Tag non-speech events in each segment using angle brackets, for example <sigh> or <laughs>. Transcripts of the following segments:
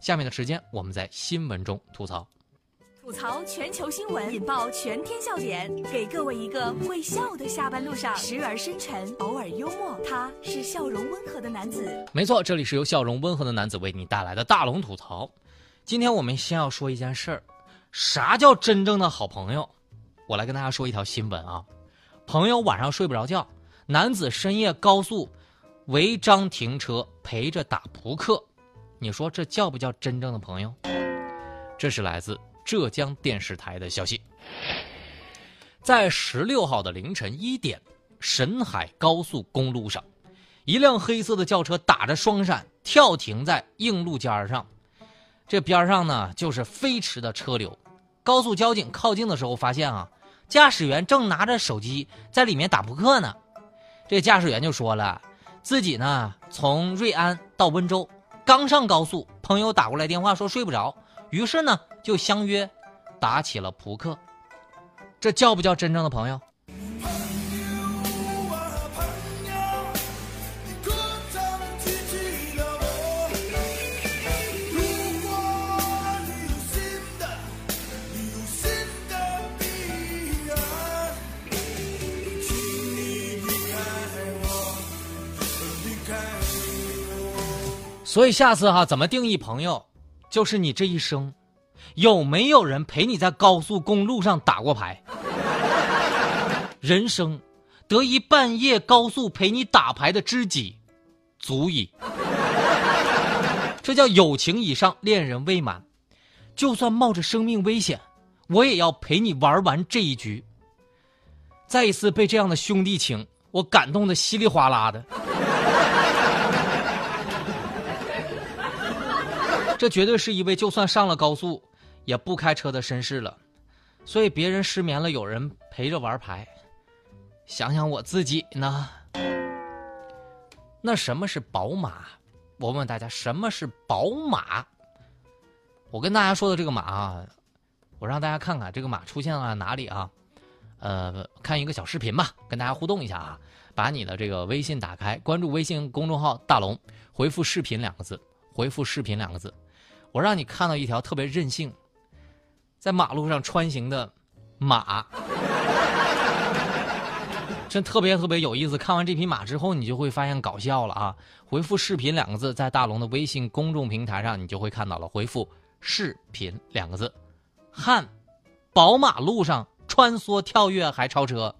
下面的时间，我们在新闻中吐槽。吐槽全球新闻，引爆全天笑点，给各位一个会笑的下班路上，时而深沉，偶尔幽默。他是笑容温和的男子。没错，这里是由笑容温和的男子为你带来的大龙吐槽。今天我们先要说一件事儿，啥叫真正的好朋友？我来跟大家说一条新闻啊。朋友晚上睡不着觉，男子深夜高速违章停车陪着打扑克，你说这叫不叫真正的朋友？这是来自浙江电视台的消息。在十六号的凌晨一点，沈海高速公路上，一辆黑色的轿车打着双闪跳停在硬路尖上，这边上呢就是飞驰的车流。高速交警靠近的时候发现啊。驾驶员正拿着手机在里面打扑克呢，这驾驶员就说了，自己呢从瑞安到温州，刚上高速，朋友打过来电话说睡不着，于是呢就相约打起了扑克，这叫不叫真正的朋友？所以下次哈，怎么定义朋友？就是你这一生，有没有人陪你在高速公路上打过牌？人生得一半夜高速陪你打牌的知己，足矣。这叫友情以上，恋人未满。就算冒着生命危险，我也要陪你玩完这一局。再一次被这样的兄弟情，我感动的稀里哗啦的。这绝对是一位就算上了高速，也不开车的绅士了。所以别人失眠了，有人陪着玩牌。想想我自己呢。那什么是宝马？我问大家，什么是宝马？我跟大家说的这个马啊，我让大家看看这个马出现了哪里啊？呃，看一个小视频吧，跟大家互动一下啊。把你的这个微信打开，关注微信公众号“大龙”，回复“视频”两个字，回复“视频”两个字。我让你看到一条特别任性，在马路上穿行的马，<laughs> 真特别特别有意思。看完这匹马之后，你就会发现搞笑了啊！回复“视频”两个字，在大龙的微信公众平台上，你就会看到了。回复“视频”两个字，汉，宝马路上穿梭跳跃还超车，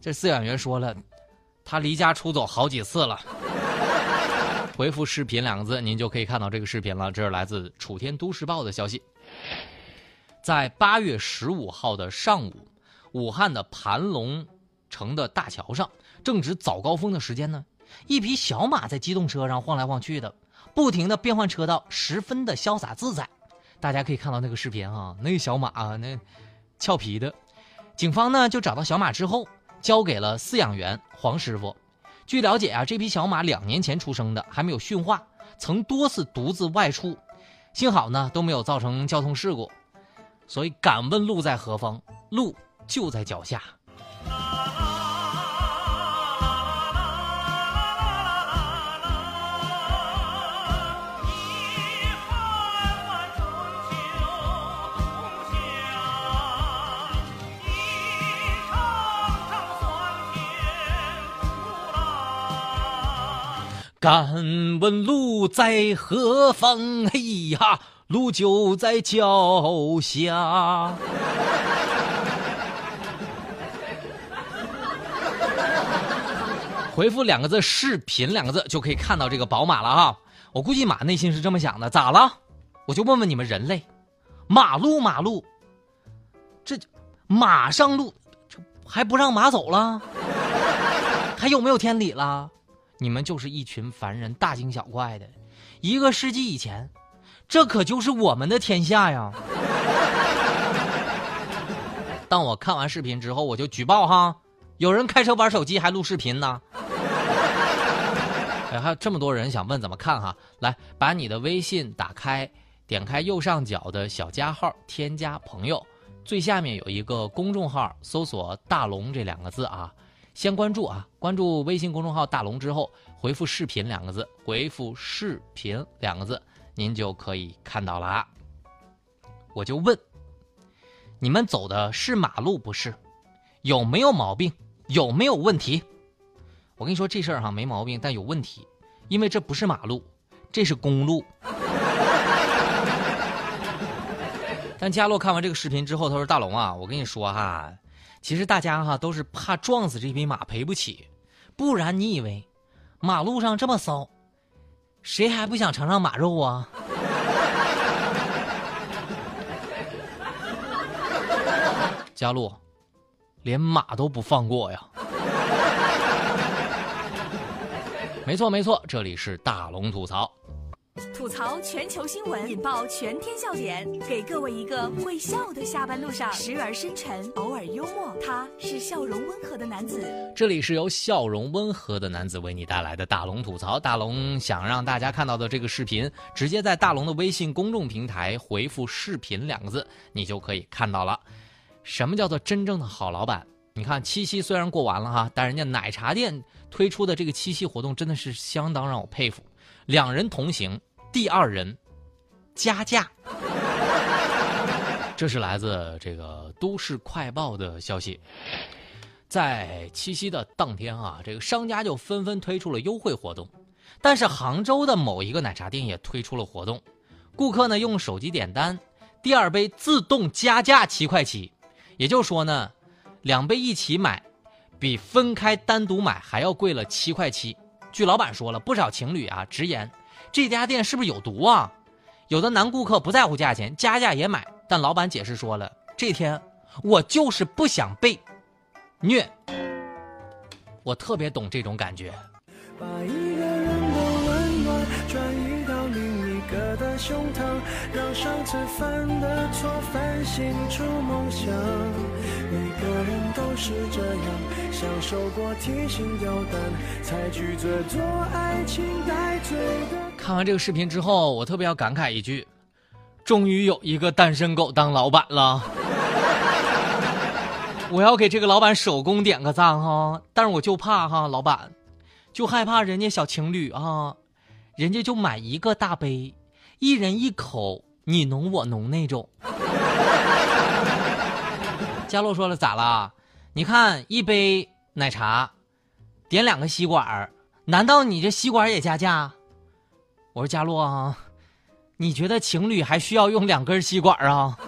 这饲养员说了，他离家出走好几次了。回复“视频”两个字，您就可以看到这个视频了。这是来自《楚天都市报》的消息。在八月十五号的上午，武汉的盘龙城的大桥上，正值早高峰的时间呢。一匹小马在机动车上晃来晃去的，不停的变换车道，十分的潇洒自在。大家可以看到那个视频啊，那个小马啊，那俏皮的。警方呢就找到小马之后，交给了饲养员黄师傅。据了解啊，这匹小马两年前出生的，还没有驯化，曾多次独自外出，幸好呢都没有造成交通事故。所以敢问路在何方？路就在脚下。敢问路在何方？嘿呀，路就在脚下。<laughs> 回复两个字“视频”两个字就可以看到这个宝马了啊！我估计马内心是这么想的：咋了？我就问问你们人类，马路马路，这马上路，还不让马走了？还有没有天理了？你们就是一群凡人，大惊小怪的。一个世纪以前，这可就是我们的天下呀！当我看完视频之后，我就举报哈，有人开车玩手机还录视频呢。<laughs> 哎，还有这么多人想问怎么看哈？来，把你的微信打开，点开右上角的小加号，添加朋友，最下面有一个公众号，搜索“大龙”这两个字啊。先关注啊，关注微信公众号“大龙”之后，回复“视频”两个字，回复“视频”两个字，您就可以看到了啊。我就问，你们走的是马路不是？有没有毛病？有没有问题？我跟你说这事儿哈没毛病，但有问题，因为这不是马路，这是公路。<laughs> 但佳洛看完这个视频之后，他说：“大龙啊，我跟你说哈，其实大家哈都是怕撞死这匹马赔不起，不然你以为马路上这么骚，谁还不想尝尝马肉啊？” <laughs> 佳洛，连马都不放过呀！<laughs> 没错没错，这里是大龙吐槽。吐槽全球新闻，引爆全天笑点，给各位一个会笑的下班路上，时而深沉，偶尔幽默。他是笑容温和的男子。这里是由笑容温和的男子为你带来的大龙吐槽。大龙想让大家看到的这个视频，直接在大龙的微信公众平台回复“视频”两个字，你就可以看到了。什么叫做真正的好老板？你看七夕虽然过完了哈，但人家奶茶店推出的这个七夕活动真的是相当让我佩服。两人同行，第二人加价。<laughs> 这是来自这个都市快报的消息。在七夕的当天啊，这个商家就纷纷推出了优惠活动。但是杭州的某一个奶茶店也推出了活动，顾客呢用手机点单，第二杯自动加价七块七。也就是说呢，两杯一起买，比分开单独买还要贵了七块七。据老板说了，不少情侣啊直言，这家店是不是有毒啊？有的男顾客不在乎价钱，加价也买，但老板解释说了，这天我就是不想被虐。我特别懂这种感觉。把一个人的温暖转移到另外胸膛，让上次犯的错反省出梦想。每个人都是这样。享受过提心吊胆，才拒绝做爱情带罪的。看完这个视频之后，我特别要感慨一句：终于有一个单身狗当老板了。<laughs> 我要给这个老板手工点个赞哈！但是我就怕哈，老板，就害怕人家小情侣啊，人家就买一个大杯，一人一口，你侬我侬那种。<laughs> 佳洛说了，咋了？你看一杯奶茶，点两个吸管难道你这吸管也加价？我说佳洛啊，你觉得情侣还需要用两根吸管啊？<laughs>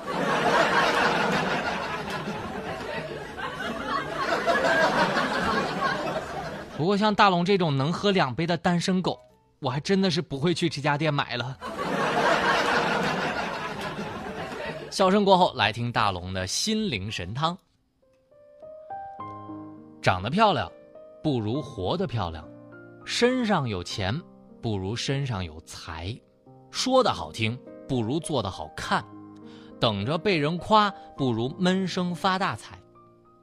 不过像大龙这种能喝两杯的单身狗，我还真的是不会去这家店买了。笑声过后，来听大龙的心灵神汤。长得漂亮，不如活得漂亮；身上有钱，不如身上有才；说的好听，不如做的好看；等着被人夸，不如闷声发大财；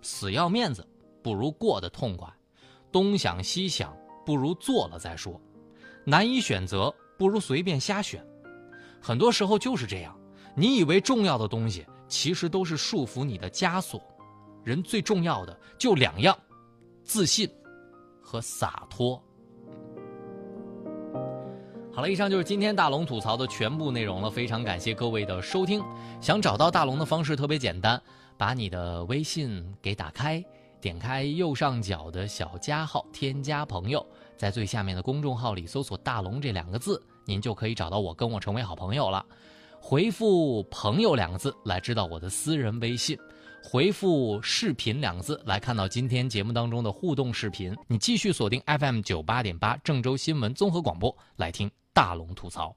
死要面子，不如过得痛快；东想西想，不如做了再说；难以选择，不如随便瞎选。很多时候就是这样，你以为重要的东西，其实都是束缚你的枷锁。人最重要的就两样。自信和洒脱。好了，以上就是今天大龙吐槽的全部内容了。非常感谢各位的收听。想找到大龙的方式特别简单，把你的微信给打开，点开右上角的小加号，添加朋友，在最下面的公众号里搜索“大龙”这两个字，您就可以找到我，跟我成为好朋友了。回复“朋友”两个字来知道我的私人微信。回复“视频”两个字来看到今天节目当中的互动视频。你继续锁定 FM 九八点八郑州新闻综合广播来听大龙吐槽。